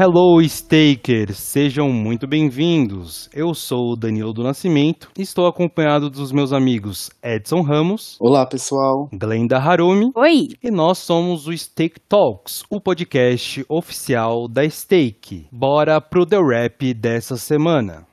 Hello, Stakers! Sejam muito bem-vindos. Eu sou o Daniel do Nascimento e estou acompanhado dos meus amigos Edson Ramos. Olá, pessoal. Glenda Harumi. Oi! E nós somos o Stake Talks, o podcast oficial da Stake. Bora pro The Rap dessa semana.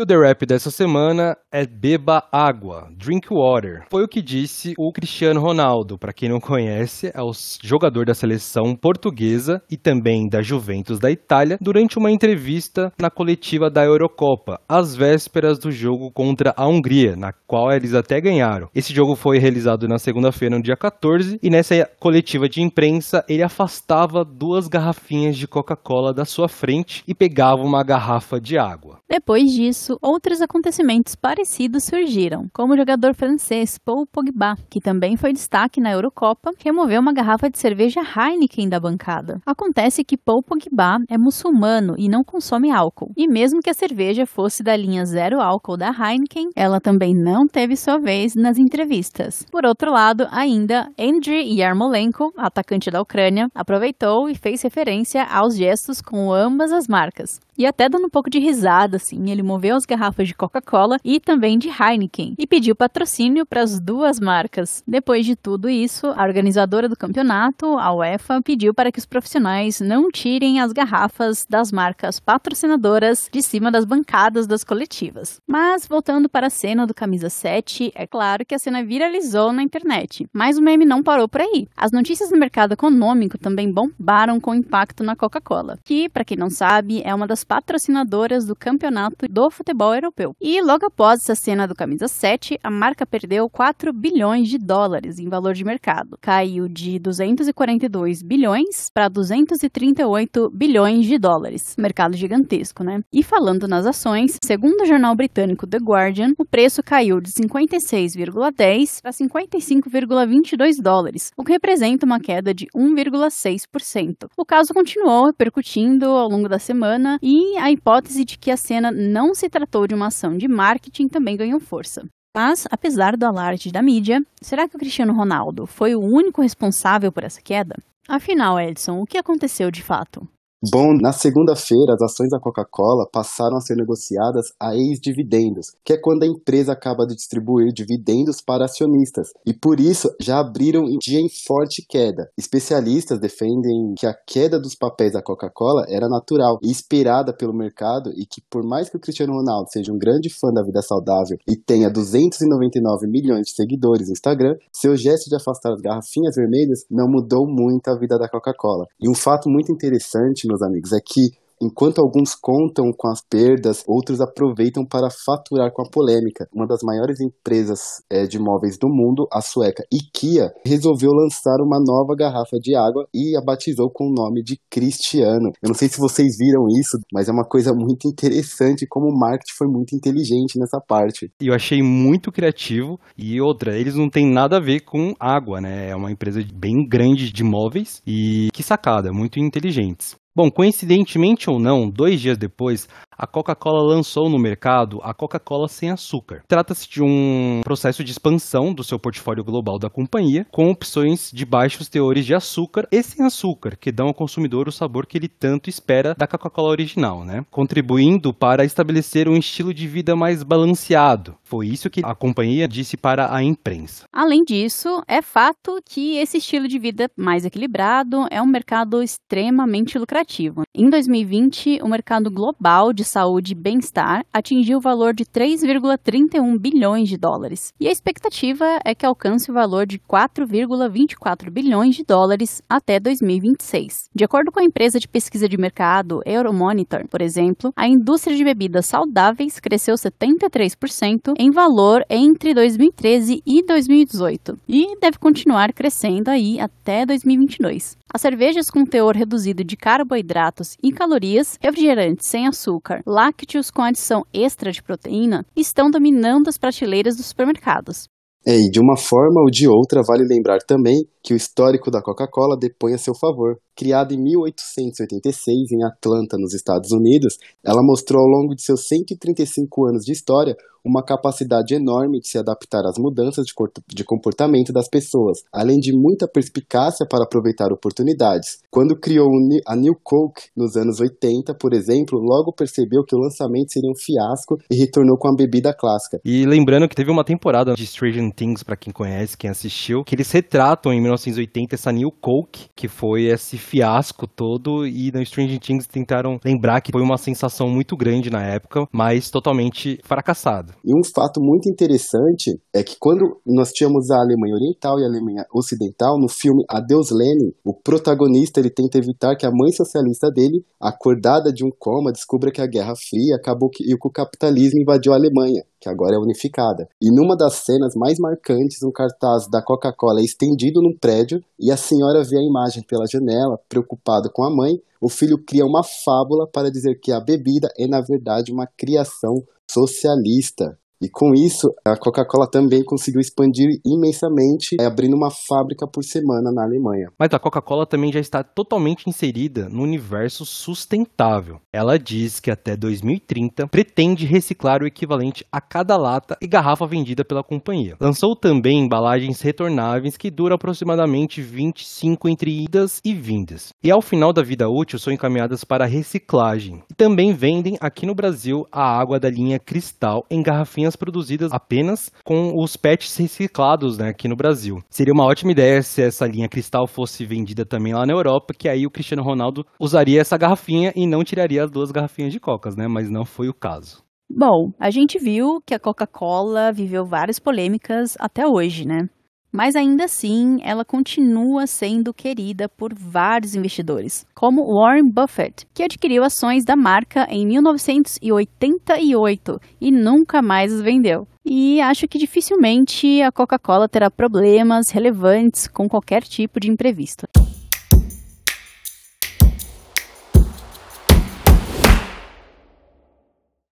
O The Rap dessa semana é Beba Água, Drink Water. Foi o que disse o Cristiano Ronaldo. Para quem não conhece, é o jogador da seleção portuguesa e também da Juventus da Itália, durante uma entrevista na coletiva da Eurocopa, às vésperas do jogo contra a Hungria, na qual eles até ganharam. Esse jogo foi realizado na segunda-feira, no dia 14, e nessa coletiva de imprensa ele afastava duas garrafinhas de Coca-Cola da sua frente e pegava uma garrafa de água. Depois disso, outros acontecimentos parecidos surgiram, como o jogador francês Paul Pogba, que também foi destaque na Eurocopa, removeu uma garrafa de cerveja Heineken da bancada. Acontece que Paul Pogba é muçulmano e não consome álcool, e mesmo que a cerveja fosse da linha zero álcool da Heineken, ela também não teve sua vez nas entrevistas. Por outro lado, ainda, Andriy Yarmolenko, atacante da Ucrânia, aproveitou e fez referência aos gestos com ambas as marcas. E até dando um pouco de risada, assim, ele moveu as garrafas de Coca-Cola e também de Heineken e pediu patrocínio para as duas marcas. Depois de tudo isso, a organizadora do campeonato, a UEFA, pediu para que os profissionais não tirem as garrafas das marcas patrocinadoras de cima das bancadas das coletivas. Mas voltando para a cena do camisa 7, é claro que a cena viralizou na internet. Mas o meme não parou por aí. As notícias no mercado econômico também bombaram com impacto na Coca-Cola, que, para quem não sabe, é uma das patrocinadoras do campeonato do futebol europeu. E logo após essa cena do camisa 7, a marca perdeu 4 bilhões de dólares em valor de mercado. Caiu de 242 bilhões para 238 bilhões de dólares. Mercado gigantesco, né? E falando nas ações, segundo o jornal britânico The Guardian, o preço caiu de 56,10 para 55,22 dólares, o que representa uma queda de 1,6%. O caso continuou repercutindo ao longo da semana e e a hipótese de que a cena não se tratou de uma ação de marketing também ganhou força. Mas, apesar do alarde da mídia, será que o Cristiano Ronaldo foi o único responsável por essa queda? Afinal, Edson, o que aconteceu de fato? Bom, na segunda-feira, as ações da Coca-Cola passaram a ser negociadas a ex-dividendos, que é quando a empresa acaba de distribuir dividendos para acionistas, e por isso já abriram em dia em forte queda. Especialistas defendem que a queda dos papéis da Coca-Cola era natural e esperada pelo mercado e que por mais que o Cristiano Ronaldo seja um grande fã da vida saudável e tenha 299 milhões de seguidores no Instagram, seu gesto de afastar as garrafinhas vermelhas não mudou muito a vida da Coca-Cola. E um fato muito interessante meus amigos, é que Enquanto alguns contam com as perdas, outros aproveitam para faturar com a polêmica. Uma das maiores empresas é, de móveis do mundo, a sueca IKEA, resolveu lançar uma nova garrafa de água e a batizou com o nome de Cristiano. Eu não sei se vocês viram isso, mas é uma coisa muito interessante como o marketing foi muito inteligente nessa parte. Eu achei muito criativo e outra, eles não têm nada a ver com água, né? É uma empresa bem grande de móveis e que sacada, muito inteligentes. Bom, coincidentemente ou não, dois dias depois, a Coca-Cola lançou no mercado a Coca-Cola sem açúcar. Trata-se de um processo de expansão do seu portfólio global da companhia, com opções de baixos teores de açúcar e sem açúcar, que dão ao consumidor o sabor que ele tanto espera da Coca-Cola original, né? Contribuindo para estabelecer um estilo de vida mais balanceado. Foi isso que a companhia disse para a imprensa. Além disso, é fato que esse estilo de vida mais equilibrado é um mercado extremamente lucrativo. Em 2020, o mercado global de saúde e bem-estar atingiu o valor de 3,31 bilhões de dólares. E a expectativa é que alcance o valor de 4,24 bilhões de dólares até 2026. De acordo com a empresa de pesquisa de mercado Euromonitor, por exemplo, a indústria de bebidas saudáveis cresceu 73% em valor entre 2013 e 2018 e deve continuar crescendo aí até 2022. As cervejas com teor reduzido de carboidratos e calorias, refrigerantes sem açúcar, lácteos com adição extra de proteína estão dominando as prateleiras dos supermercados. É, e de uma forma ou de outra, vale lembrar também que o histórico da Coca-Cola depõe a seu favor. Criada em 1886 em Atlanta, nos Estados Unidos, ela mostrou ao longo de seus 135 anos de história uma capacidade enorme de se adaptar às mudanças de comportamento das pessoas, além de muita perspicácia para aproveitar oportunidades. Quando criou a New Coke nos anos 80, por exemplo, logo percebeu que o lançamento seria um fiasco e retornou com a bebida clássica. E lembrando que teve uma temporada de Stranger Things, para quem conhece, quem assistiu, que eles retratam em 1980 essa New Coke, que foi esse fiasco todo, e no Stranger Things tentaram lembrar que foi uma sensação muito grande na época, mas totalmente fracassada. E um fato muito interessante é que quando nós tínhamos a Alemanha Oriental e a Alemanha Ocidental, no filme Adeus Lenin, o protagonista ele tenta evitar que a mãe socialista dele, acordada de um coma, descubra que a Guerra Fria acabou e que o capitalismo invadiu a Alemanha que agora é unificada. E numa das cenas mais marcantes, um cartaz da Coca-Cola é estendido num prédio e a senhora vê a imagem pela janela, preocupada com a mãe. O filho cria uma fábula para dizer que a bebida é, na verdade, uma criação socialista. E com isso, a Coca-Cola também conseguiu expandir imensamente, é, abrindo uma fábrica por semana na Alemanha. Mas a Coca-Cola também já está totalmente inserida no universo sustentável. Ela diz que até 2030 pretende reciclar o equivalente a cada lata e garrafa vendida pela companhia. Lançou também embalagens retornáveis que duram aproximadamente 25 entre idas e vindas. E ao final da vida útil são encaminhadas para reciclagem. E também vendem aqui no Brasil a água da linha Cristal em garrafinhas produzidas apenas com os PETs reciclados né, aqui no Brasil. Seria uma ótima ideia se essa linha cristal fosse vendida também lá na Europa, que aí o Cristiano Ronaldo usaria essa garrafinha e não tiraria as duas garrafinhas de cocas, né? Mas não foi o caso. Bom, a gente viu que a Coca-Cola viveu várias polêmicas até hoje, né? Mas ainda assim, ela continua sendo querida por vários investidores, como Warren Buffett, que adquiriu ações da marca em 1988 e nunca mais as vendeu. E acho que dificilmente a Coca-Cola terá problemas relevantes com qualquer tipo de imprevisto.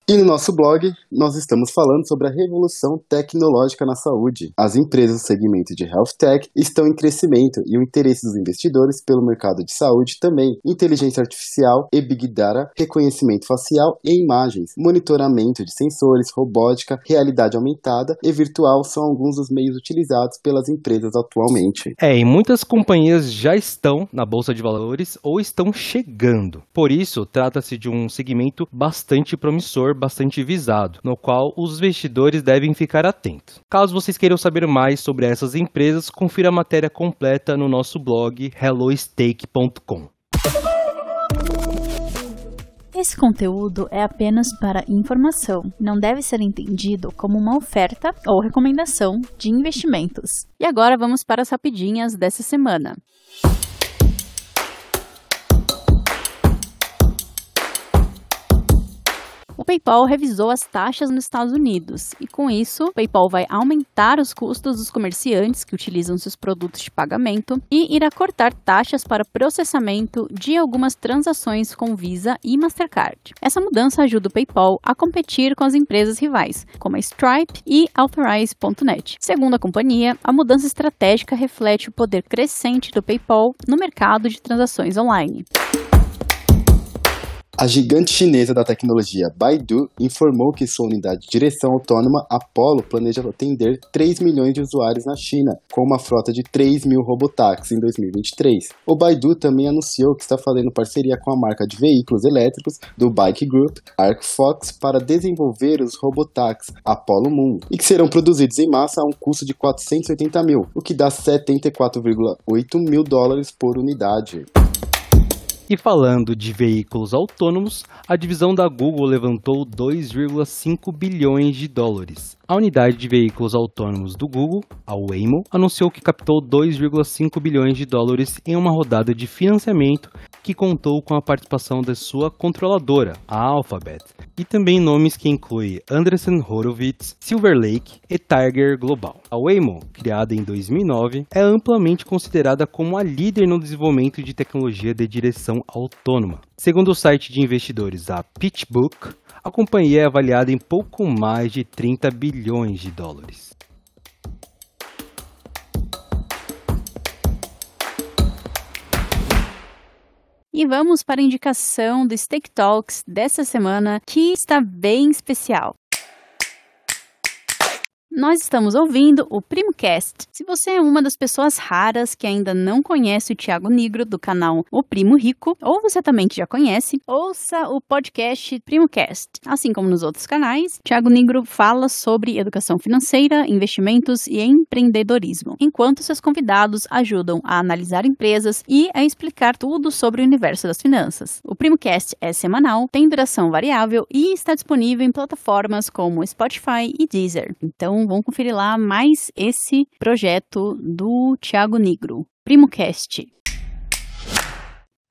E no nosso blog, nós estamos falando sobre a revolução tecnológica na saúde. As empresas do segmento de Health Tech estão em crescimento e o interesse dos investidores pelo mercado de saúde também. Inteligência artificial e Big Data, reconhecimento facial e imagens, monitoramento de sensores, robótica, realidade aumentada e virtual são alguns dos meios utilizados pelas empresas atualmente. É, e muitas companhias já estão na bolsa de valores ou estão chegando. Por isso, trata-se de um segmento bastante promissor bastante visado, no qual os investidores devem ficar atentos. Caso vocês queiram saber mais sobre essas empresas, confira a matéria completa no nosso blog hellostake.com. Esse conteúdo é apenas para informação, não deve ser entendido como uma oferta ou recomendação de investimentos. E agora vamos para as rapidinhas dessa semana. PayPal revisou as taxas nos Estados Unidos e, com isso, o PayPal vai aumentar os custos dos comerciantes que utilizam seus produtos de pagamento e irá cortar taxas para processamento de algumas transações com Visa e Mastercard. Essa mudança ajuda o PayPal a competir com as empresas rivais, como a Stripe e Authorize.net. Segundo a companhia, a mudança estratégica reflete o poder crescente do PayPal no mercado de transações online. A gigante chinesa da tecnologia Baidu informou que sua unidade de direção autônoma Apollo planeja atender 3 milhões de usuários na China, com uma frota de 3 mil robotáxis em 2023. O Baidu também anunciou que está fazendo parceria com a marca de veículos elétricos do Bike Group, ArcFox, para desenvolver os robotáxis Apollo Moon, e que serão produzidos em massa a um custo de 480 mil, o que dá 74,8 mil dólares por unidade. E falando de veículos autônomos, a divisão da Google levantou 2,5 bilhões de dólares. A unidade de veículos autônomos do Google, a Waymo, anunciou que captou 2,5 bilhões de dólares em uma rodada de financiamento que contou com a participação da sua controladora, a Alphabet, e também nomes que incluem Andreessen Horowitz, Silver Lake e Tiger Global. A Waymo, criada em 2009, é amplamente considerada como a líder no desenvolvimento de tecnologia de direção autônoma. Segundo o site de investidores a PitchBook, a companhia é avaliada em pouco mais de 30 bilhões de dólares. E vamos para a indicação do Steak Talks dessa semana, que está bem especial nós estamos ouvindo o PrimoCast. Se você é uma das pessoas raras que ainda não conhece o Tiago Negro do canal O Primo Rico, ou você também que já conhece, ouça o podcast PrimoCast. Assim como nos outros canais, Tiago Negro fala sobre educação financeira, investimentos e empreendedorismo, enquanto seus convidados ajudam a analisar empresas e a explicar tudo sobre o universo das finanças. O PrimoCast é semanal, tem duração variável e está disponível em plataformas como Spotify e Deezer. Então, vamos conferir lá mais esse projeto do Thiago Negro, PrimoCast.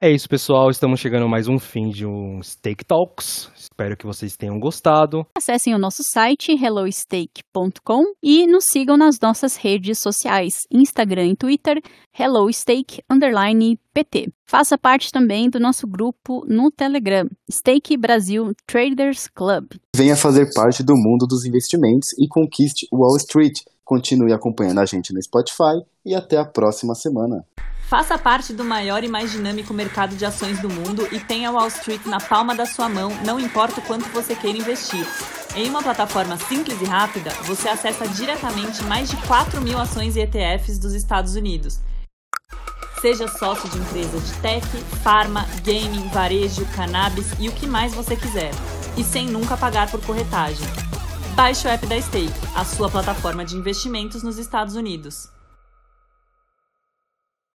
É isso, pessoal. Estamos chegando a mais um fim de um Steak Talks. Espero que vocês tenham gostado. Acessem o nosso site hellosteak.com e nos sigam nas nossas redes sociais, Instagram e Twitter, hellosteak_pt. Faça parte também do nosso grupo no Telegram, Steak Brasil Traders Club. Venha fazer parte do mundo dos investimentos e conquiste Wall Street. Continue acompanhando a gente no Spotify e até a próxima semana. Faça parte do maior e mais dinâmico mercado de ações do mundo e tenha Wall Street na palma da sua mão, não importa o quanto você queira investir. Em uma plataforma simples e rápida, você acessa diretamente mais de 4 mil ações e ETFs dos Estados Unidos. Seja sócio de empresa de tech, farma, gaming, varejo, cannabis e o que mais você quiser. E sem nunca pagar por corretagem. Baixe o app da Stake, a sua plataforma de investimentos nos Estados Unidos.